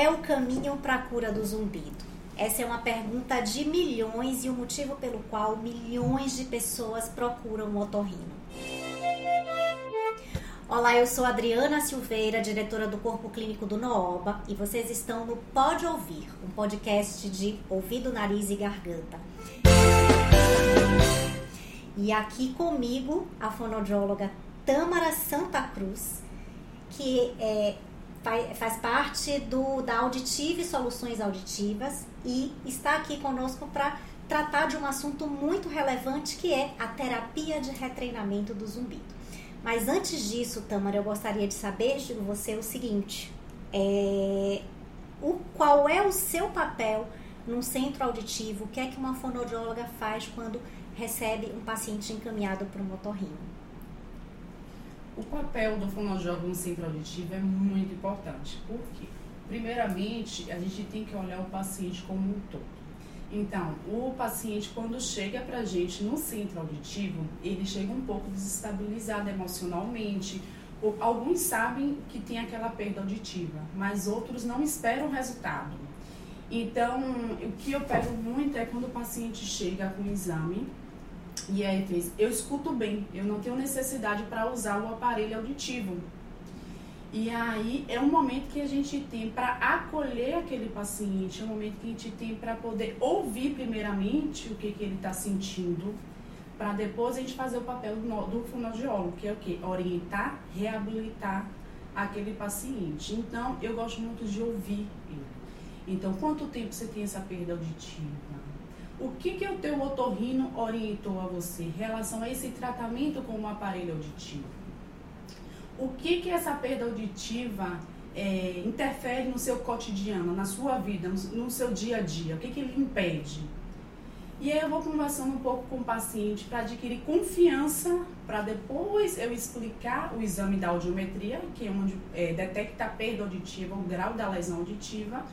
é o caminho para a cura do zumbido? Essa é uma pergunta de milhões e o motivo pelo qual milhões de pessoas procuram o otorrino. Olá, eu sou Adriana Silveira, diretora do Corpo Clínico do Nooba, e vocês estão no Pode Ouvir, um podcast de ouvido, nariz e garganta. E aqui comigo a fonoaudióloga Tâmara Santa Cruz, que é, faz, parte do, da Auditive Soluções Auditivas e está aqui conosco para tratar de um assunto muito relevante que é a terapia de retreinamento do zumbido. Mas antes disso, Tamara, eu gostaria de saber de você o seguinte: é, o, qual é o seu papel num centro auditivo? O que é que uma fonoaudióloga faz quando recebe um paciente encaminhado para um otorrino? O papel do fonoaudiólogo no centro auditivo é muito importante. Por quê? Primeiramente, a gente tem que olhar o paciente como um todo. Então, o paciente, quando chega para a gente no centro auditivo, ele chega um pouco desestabilizado emocionalmente. Alguns sabem que tem aquela perda auditiva, mas outros não esperam resultado. Então, o que eu pego muito é quando o paciente chega com o exame e aí fez, eu escuto bem, eu não tenho necessidade para usar o aparelho auditivo. E aí é um momento que a gente tem para acolher aquele paciente, é um momento que a gente tem para poder ouvir primeiramente o que, que ele está sentindo, para depois a gente fazer o papel do, do fonoaudiólogo, que é o quê? Orientar, reabilitar aquele paciente. Então, eu gosto muito de ouvir ele. Então, quanto tempo você tem essa perda auditiva? O que, que o teu otorrino orientou a você em relação a esse tratamento com o aparelho auditivo? o que, que essa perda auditiva é, interfere no seu cotidiano, na sua vida, no, no seu dia a dia? O que, que ele impede? E aí eu vou conversando um pouco com o paciente para adquirir confiança, para depois eu explicar o exame da audiometria, que é onde é, detecta a perda auditiva, o grau da lesão auditiva,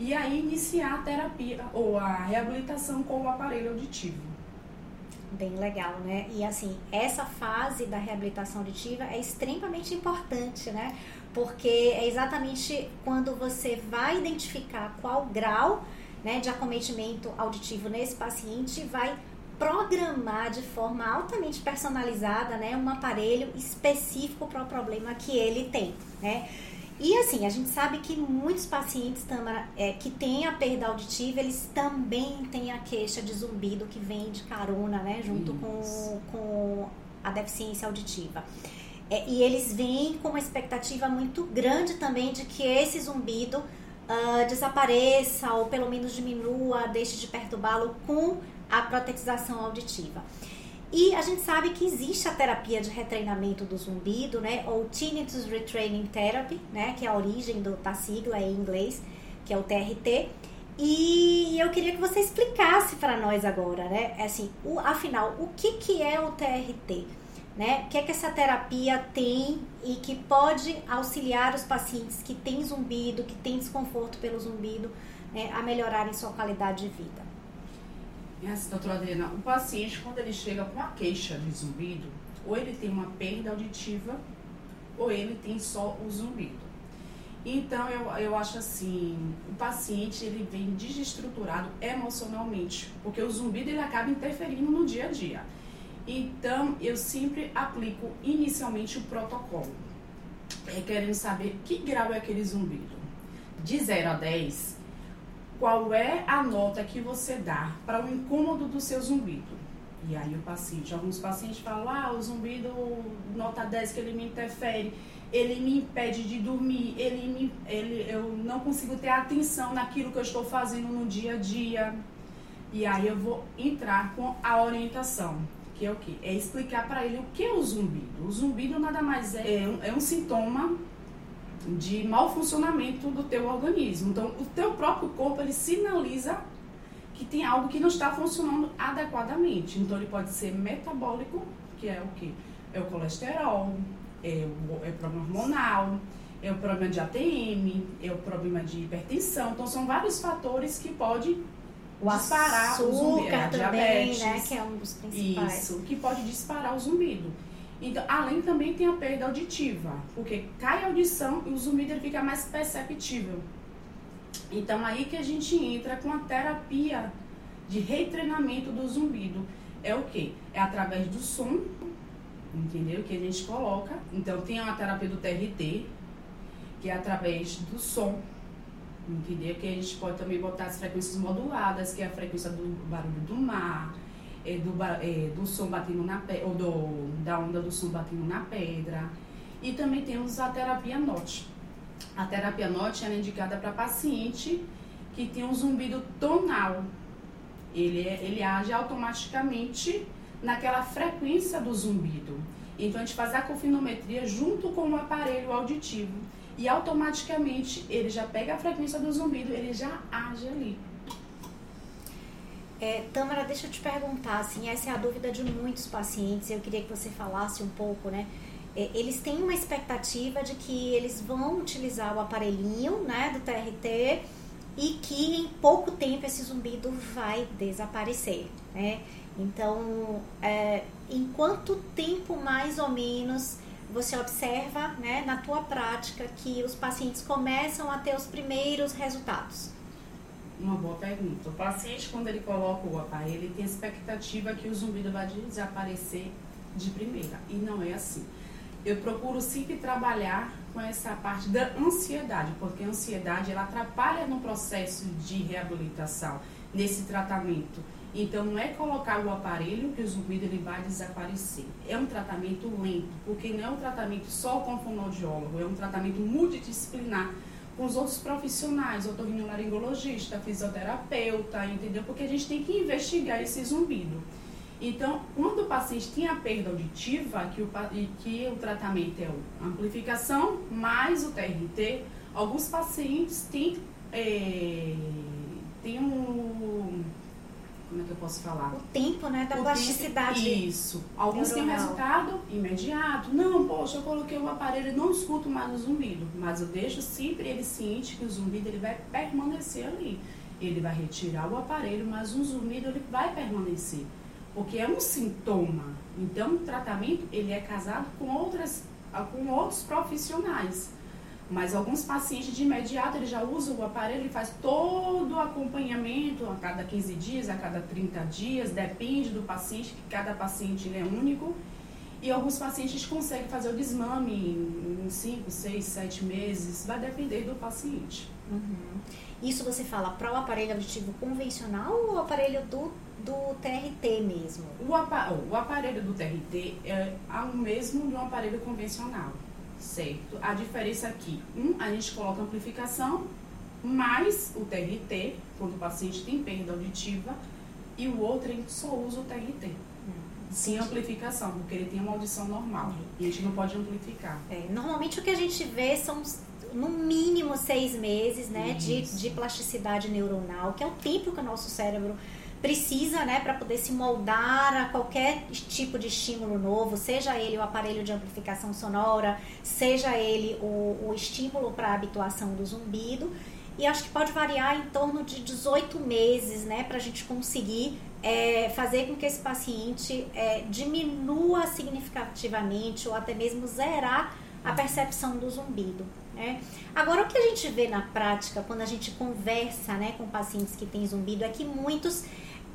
e aí iniciar a terapia ou a reabilitação com o aparelho auditivo bem legal, né? E assim, essa fase da reabilitação auditiva é extremamente importante, né? Porque é exatamente quando você vai identificar qual grau né, de acometimento auditivo nesse paciente, vai programar de forma altamente personalizada né, um aparelho específico para o problema que ele tem, né? E assim, a gente sabe que muitos pacientes é, que têm a perda auditiva, eles também têm a queixa de zumbido que vem de carona, né? Junto com, com a deficiência auditiva. É, e eles vêm com uma expectativa muito grande também de que esse zumbido uh, desapareça ou pelo menos diminua, deixe de perturbá-lo com a protetização auditiva. E a gente sabe que existe a terapia de retreinamento do zumbido, né? Ou Tinnitus Retraining Therapy, né? Que é a origem do, da sigla em inglês, que é o TRT. E eu queria que você explicasse para nós agora, né? É assim, o, afinal, o que, que é o TRT? Né? O que é que essa terapia tem e que pode auxiliar os pacientes que têm zumbido, que têm desconforto pelo zumbido, né, a melhorarem sua qualidade de vida? É assim, doutora Adriana, o paciente, quando ele chega com a queixa de zumbido, ou ele tem uma perda auditiva, ou ele tem só o zumbido. Então, eu, eu acho assim, o paciente, ele vem desestruturado emocionalmente, porque o zumbido, ele acaba interferindo no dia a dia. Então, eu sempre aplico inicialmente o protocolo, é, querendo saber que grau é aquele zumbido. De 0 a 10, qual é a nota que você dá para o incômodo do seu zumbido. E aí o paciente, alguns pacientes falam, ah, o zumbido nota 10 que ele me interfere, ele me impede de dormir, ele me, ele, eu não consigo ter atenção naquilo que eu estou fazendo no dia a dia. E aí eu vou entrar com a orientação, que é o quê? É explicar para ele o que é o zumbido. O zumbido nada mais é, é um, é um sintoma de mau funcionamento do teu organismo. Então, o teu próprio corpo ele sinaliza que tem algo que não está funcionando adequadamente. Então, ele pode ser metabólico, que é o que? É o colesterol, é o, é o problema hormonal, é o problema de ATM, é o problema de hipertensão. Então, são vários fatores que podem o disparar açúcar o zumbido. A diabetes, também, né? Que é um dos principais. Isso, que pode disparar o zumbido. Então, além também tem a perda auditiva, porque cai a audição e o zumbido fica mais perceptível. Então aí que a gente entra com a terapia de retreinamento do zumbido. É o que? É através do som, entendeu? Que a gente coloca. Então tem a terapia do TRT, que é através do som, entendeu? Que a gente pode também botar as frequências moduladas, que é a frequência do barulho do mar, é, do, é, do som batendo na pedra, ou do, da onda do som batendo na pedra. E também temos a terapia NOT. A terapia NOT é indicada para paciente que tem um zumbido tonal. Ele, é, ele age automaticamente naquela frequência do zumbido. Então a gente faz a confinometria junto com o aparelho auditivo e automaticamente ele já pega a frequência do zumbido, ele já age ali. É, Tamara, deixa eu te perguntar, assim, essa é a dúvida de muitos pacientes, eu queria que você falasse um pouco, né? É, eles têm uma expectativa de que eles vão utilizar o aparelhinho, né, do TRT e que em pouco tempo esse zumbido vai desaparecer, né? Então, é, em quanto tempo mais ou menos você observa, né, na tua prática, que os pacientes começam a ter os primeiros resultados? Uma boa pergunta. O paciente, quando ele coloca o aparelho, ele tem expectativa que o zumbido vai desaparecer de primeira. E não é assim. Eu procuro sempre trabalhar com essa parte da ansiedade, porque a ansiedade ela atrapalha no processo de reabilitação, nesse tratamento. Então, não é colocar o aparelho que o zumbido ele vai desaparecer. É um tratamento lento, porque não é um tratamento só com fonoaudiólogo, é um tratamento multidisciplinar com os outros profissionais, otorrinolaringologista, fisioterapeuta, entendeu? Porque a gente tem que investigar esse zumbido. Então, quando o paciente tem a perda auditiva, que o, que o tratamento é a amplificação mais o TRT, alguns pacientes têm, é, têm um como é que eu posso falar? O tempo, né, da o plasticidade. Tempo, isso. Alguns têm resultado imediato. Não, poxa, eu coloquei o aparelho e não escuto mais o zumbido, mas eu deixo sempre ele ciente que o zumbido ele vai permanecer ali. Ele vai retirar o aparelho, mas o zumbido ele vai permanecer, porque é um sintoma. Então, o tratamento ele é casado com outras com outros profissionais. Mas alguns pacientes de imediato ele já usam o aparelho e faz todo o acompanhamento a cada 15 dias, a cada 30 dias, depende do paciente, que cada paciente é único. E alguns pacientes conseguem fazer o desmame em 5, 6, 7 meses, vai depender do paciente. Uhum. Isso você fala para o aparelho auditivo convencional ou o aparelho do, do TRT mesmo? O, o aparelho do TRT é o mesmo do aparelho convencional certo? A diferença aqui, um, a gente coloca amplificação, mais o TRT, quando o paciente tem perda auditiva, e o outro a gente só usa o TRT. Hum, sem amplificação, porque ele tem uma audição normal. E a gente não pode amplificar. É, normalmente o que a gente vê são no mínimo seis meses né, de, de plasticidade neuronal, que é o tempo que o nosso cérebro precisa, né, para poder se moldar a qualquer tipo de estímulo novo, seja ele o aparelho de amplificação sonora, seja ele o, o estímulo para a habituação do zumbido. E acho que pode variar em torno de 18 meses, né, para a gente conseguir é, fazer com que esse paciente é, diminua significativamente ou até mesmo zerar a percepção do zumbido. Né? Agora, o que a gente vê na prática, quando a gente conversa né, com pacientes que têm zumbido, é que muitos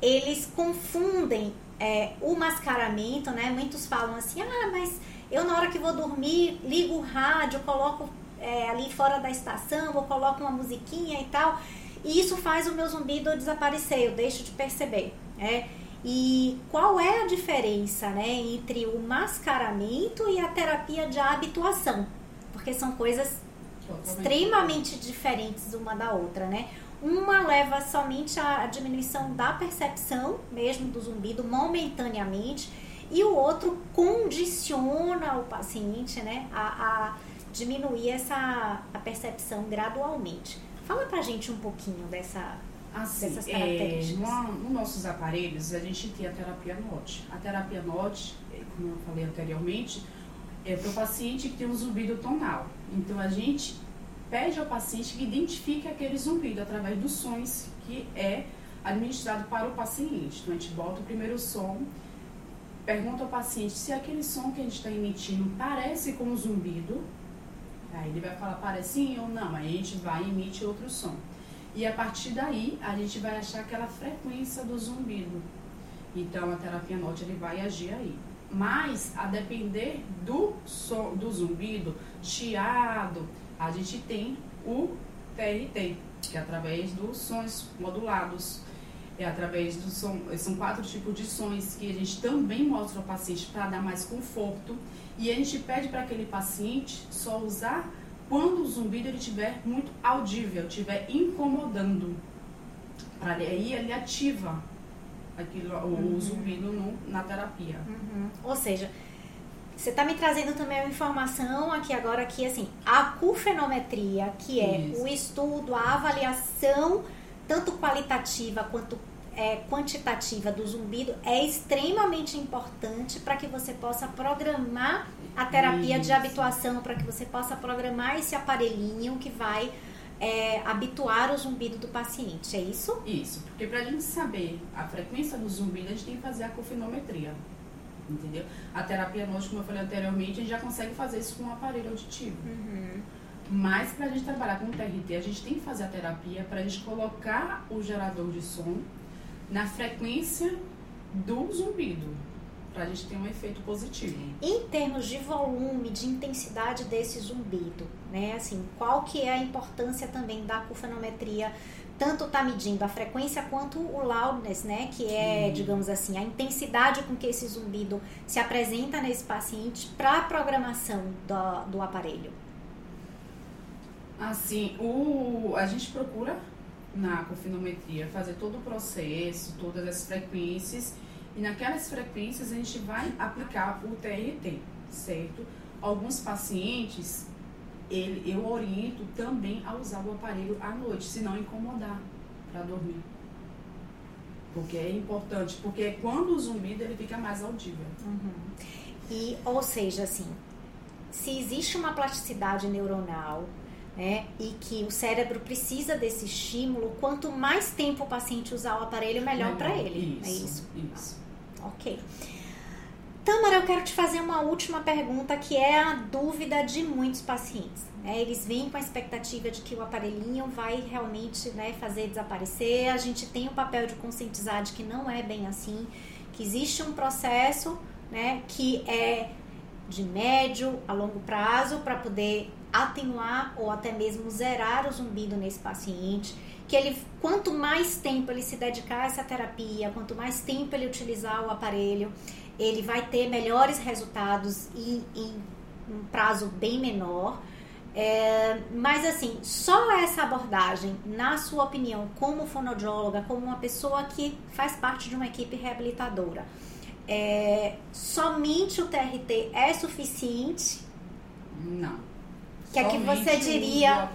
eles confundem é, o mascaramento, né? Muitos falam assim, ah, mas eu na hora que vou dormir ligo o rádio, coloco é, ali fora da estação, ou coloco uma musiquinha e tal, e isso faz o meu zumbido desaparecer, eu deixo de perceber, né? E qual é a diferença, né, entre o mascaramento e a terapia de habituação? Porque são coisas extremamente diferentes uma da outra, né? Uma leva somente à diminuição da percepção mesmo do zumbido momentaneamente e o outro condiciona o paciente né, a, a diminuir essa a percepção gradualmente. Fala pra gente um pouquinho dessa, assim, dessas características. É, no, nos nossos aparelhos, a gente tem a terapia NOT. A terapia NOT, é, como eu falei anteriormente, é para o paciente que tem um zumbido tonal. Então, a gente pede ao paciente que identifique aquele zumbido através dos sons que é administrado para o paciente. Então, a gente bota o primeiro som, pergunta ao paciente se aquele som que a gente está emitindo parece com um zumbido. Aí ele vai falar parece sim ou não, aí a gente vai e emite outro som. E a partir daí, a gente vai achar aquela frequência do zumbido. Então, a terapia norte ele vai agir aí. Mas, a depender do, som, do zumbido, chiado, a gente tem o TRT, que é através dos sons modulados. É através do som, são quatro tipos de sons que a gente também mostra ao paciente para dar mais conforto. E a gente pede para aquele paciente só usar quando o zumbido ele estiver muito audível, estiver incomodando. Para aí ele ativa aquilo, uhum. o zumbido no, na terapia. Uhum. Ou seja, você está me trazendo também uma informação aqui agora que assim, a cufenometria, que é Isso. o estudo, a avaliação tanto qualitativa quanto é, quantitativa do zumbido é extremamente importante para que você possa programar a terapia Isso. de habituação, para que você possa programar esse aparelhinho que vai é, habituar o zumbido do paciente, é isso? Isso, porque para a gente saber a frequência do zumbido, a gente tem que fazer a cofinometria entendeu? A terapia nós, como eu falei anteriormente, a gente já consegue fazer isso com um aparelho auditivo. Uhum. Mas para a gente trabalhar com o TRT, a gente tem que fazer a terapia para a gente colocar o gerador de som na frequência do zumbido, para a gente ter um efeito positivo. Em termos de volume, de intensidade desse zumbido, né? Assim, qual que é a importância também da cufanometria tanto está medindo a frequência quanto o loudness, né? Que é, Sim. digamos assim, a intensidade com que esse zumbido se apresenta nesse paciente para a programação do, do aparelho. Assim, o, a gente procura na confinometria fazer todo o processo, todas as frequências, e naquelas frequências a gente vai aplicar o TRT, certo? Alguns pacientes ele, eu oriento também a usar o aparelho à noite, se não incomodar para dormir. Porque é importante, porque quando o zumbido ele fica mais audível. Uhum. E, ou seja, assim, se existe uma plasticidade neuronal, né, e que o cérebro precisa desse estímulo, quanto mais tempo o paciente usar o aparelho, melhor, melhor para ele. Isso, é isso? Isso. Ok. Tamara, eu quero te fazer uma última pergunta que é a dúvida de muitos pacientes. Né? Eles vêm com a expectativa de que o aparelhinho vai realmente né, fazer desaparecer. A gente tem o papel de conscientizar de que não é bem assim, que existe um processo né, que é de médio a longo prazo para poder atenuar ou até mesmo zerar o zumbido nesse paciente que ele quanto mais tempo ele se dedicar a essa terapia, quanto mais tempo ele utilizar o aparelho, ele vai ter melhores resultados em, em um prazo bem menor. É, mas assim, só essa abordagem, na sua opinião, como fonoaudióloga, como uma pessoa que faz parte de uma equipe reabilitadora, é, somente o TRT é suficiente? Não. Que é que você diria?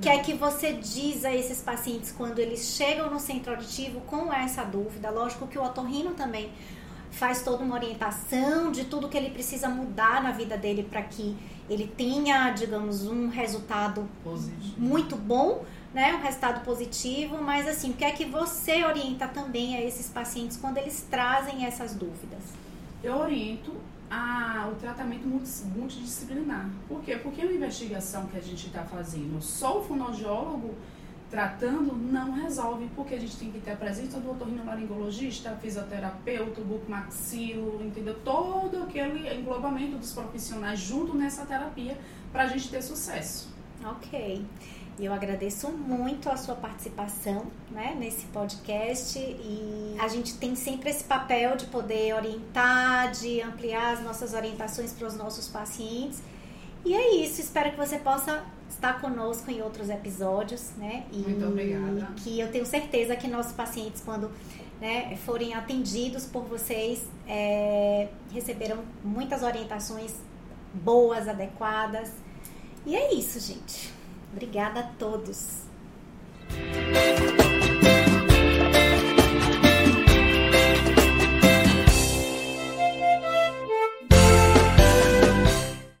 Que é que você diz a esses pacientes quando eles chegam no centro auditivo com essa dúvida? Lógico que o otorrino também faz toda uma orientação de tudo que ele precisa mudar na vida dele para que ele tenha, digamos, um resultado positivo. muito bom, né? Um resultado positivo, mas assim, o que é que você orienta também a esses pacientes quando eles trazem essas dúvidas? Eu oriento a, o tratamento multidisciplinar. Por quê? Porque a investigação que a gente está fazendo, só o fonoaudiólogo tratando não resolve, porque a gente tem que ter a presença do otorrinolaringologista, fisioterapeuta, bucomaxilo, entendeu? Todo aquele englobamento dos profissionais junto nessa terapia para a gente ter sucesso. Ok. Eu agradeço muito a sua participação né, nesse podcast e a gente tem sempre esse papel de poder orientar, de ampliar as nossas orientações para os nossos pacientes. E é isso, espero que você possa estar conosco em outros episódios, né? E Muito obrigada. Que eu tenho certeza que nossos pacientes, quando né, forem atendidos por vocês, é, receberão muitas orientações boas, adequadas. E é isso, gente. Obrigada a todos.